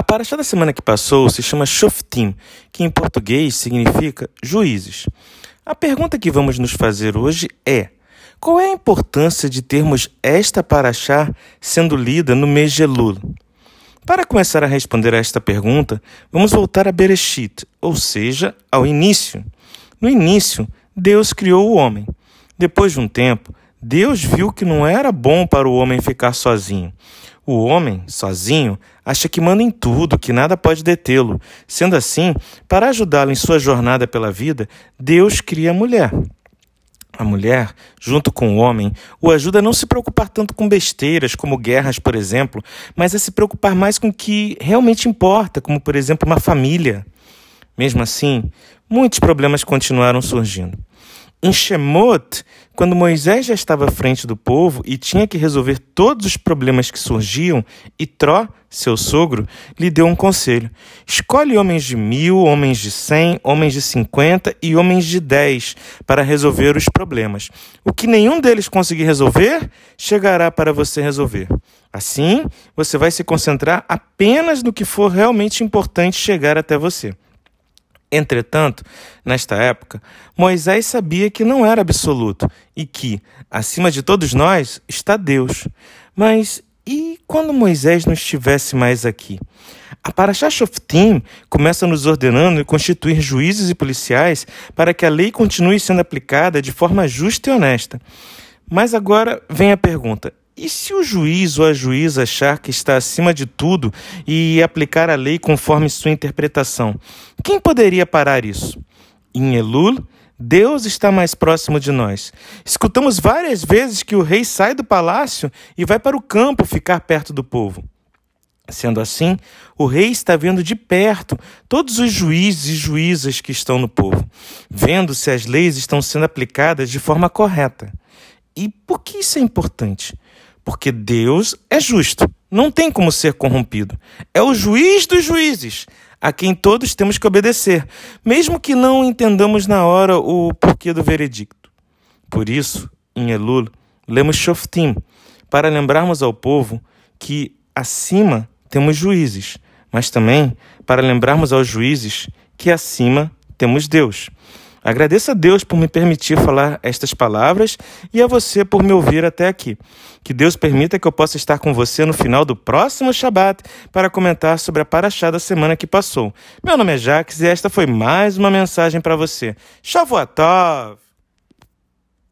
A paraxá da semana que passou se chama Shoftim, que em português significa juízes. A pergunta que vamos nos fazer hoje é: qual é a importância de termos esta paraxá sendo lida no mês de Elul? Para começar a responder a esta pergunta, vamos voltar a Bereshit, ou seja, ao início. No início, Deus criou o homem. Depois de um tempo, Deus viu que não era bom para o homem ficar sozinho. O homem, sozinho, acha que manda em tudo, que nada pode detê-lo. Sendo assim, para ajudá-lo em sua jornada pela vida, Deus cria a mulher. A mulher, junto com o homem, o ajuda a não se preocupar tanto com besteiras, como guerras, por exemplo, mas a se preocupar mais com o que realmente importa, como, por exemplo, uma família. Mesmo assim, muitos problemas continuaram surgindo. Em Shemot, quando Moisés já estava à frente do povo e tinha que resolver todos os problemas que surgiam, Itró, seu sogro, lhe deu um conselho: escolhe homens de mil, homens de cem, homens de cinquenta e homens de dez para resolver os problemas. O que nenhum deles conseguir resolver, chegará para você resolver. Assim, você vai se concentrar apenas no que for realmente importante chegar até você. Entretanto, nesta época, Moisés sabia que não era absoluto e que, acima de todos nós, está Deus. Mas e quando Moisés não estivesse mais aqui? A Parashah Shoftim começa nos ordenando constituir juízes e policiais para que a lei continue sendo aplicada de forma justa e honesta. Mas agora vem a pergunta: e se o juiz ou a juíza achar que está acima de tudo e aplicar a lei conforme sua interpretação, quem poderia parar isso? Em Elul, Deus está mais próximo de nós. Escutamos várias vezes que o rei sai do palácio e vai para o campo ficar perto do povo. Sendo assim, o rei está vendo de perto todos os juízes e juízas que estão no povo, vendo se as leis estão sendo aplicadas de forma correta. E por que isso é importante? Porque Deus é justo, não tem como ser corrompido. É o juiz dos juízes, a quem todos temos que obedecer, mesmo que não entendamos na hora o porquê do veredicto. Por isso, em Elul, lemos Shoftim, para lembrarmos ao povo que acima temos juízes, mas também para lembrarmos aos juízes que acima temos Deus. Agradeço a Deus por me permitir falar estas palavras e a você por me ouvir até aqui. Que Deus permita que eu possa estar com você no final do próximo Shabat para comentar sobre a paraxá da semana que passou. Meu nome é Jaques e esta foi mais uma mensagem para você. Shavuot Tov!